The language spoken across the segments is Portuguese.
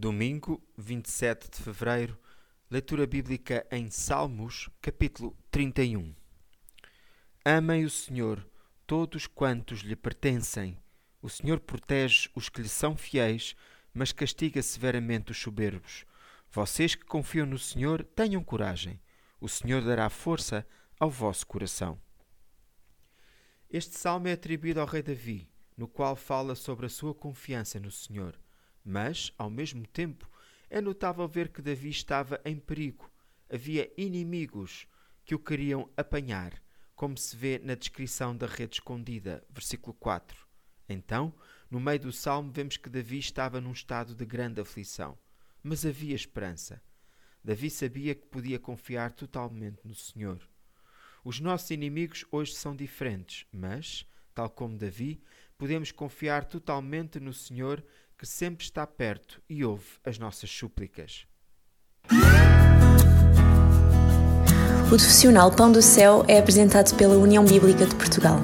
Domingo, 27 de fevereiro, leitura bíblica em Salmos, capítulo 31. Amem o Senhor, todos quantos lhe pertencem. O Senhor protege os que lhe são fiéis, mas castiga severamente os soberbos. Vocês que confiam no Senhor, tenham coragem. O Senhor dará força ao vosso coração. Este salmo é atribuído ao rei Davi, no qual fala sobre a sua confiança no Senhor. Mas, ao mesmo tempo, é notável ver que Davi estava em perigo. Havia inimigos que o queriam apanhar, como se vê na descrição da rede escondida, versículo 4. Então, no meio do salmo, vemos que Davi estava num estado de grande aflição. Mas havia esperança. Davi sabia que podia confiar totalmente no Senhor. Os nossos inimigos hoje são diferentes, mas, tal como Davi, podemos confiar totalmente no Senhor que sempre está perto e ouve as nossas súplicas. O profissional Pão do Céu é apresentado pela União Bíblica de Portugal.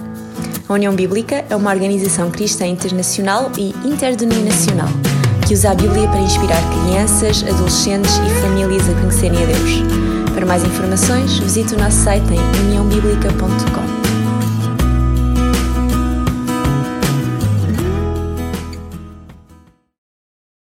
A União Bíblica é uma organização cristã internacional e interdenominacional que usa a Bíblia para inspirar crianças, adolescentes e famílias a conhecerem a Deus. Para mais informações, visite o nosso site em uniãobíblica.com.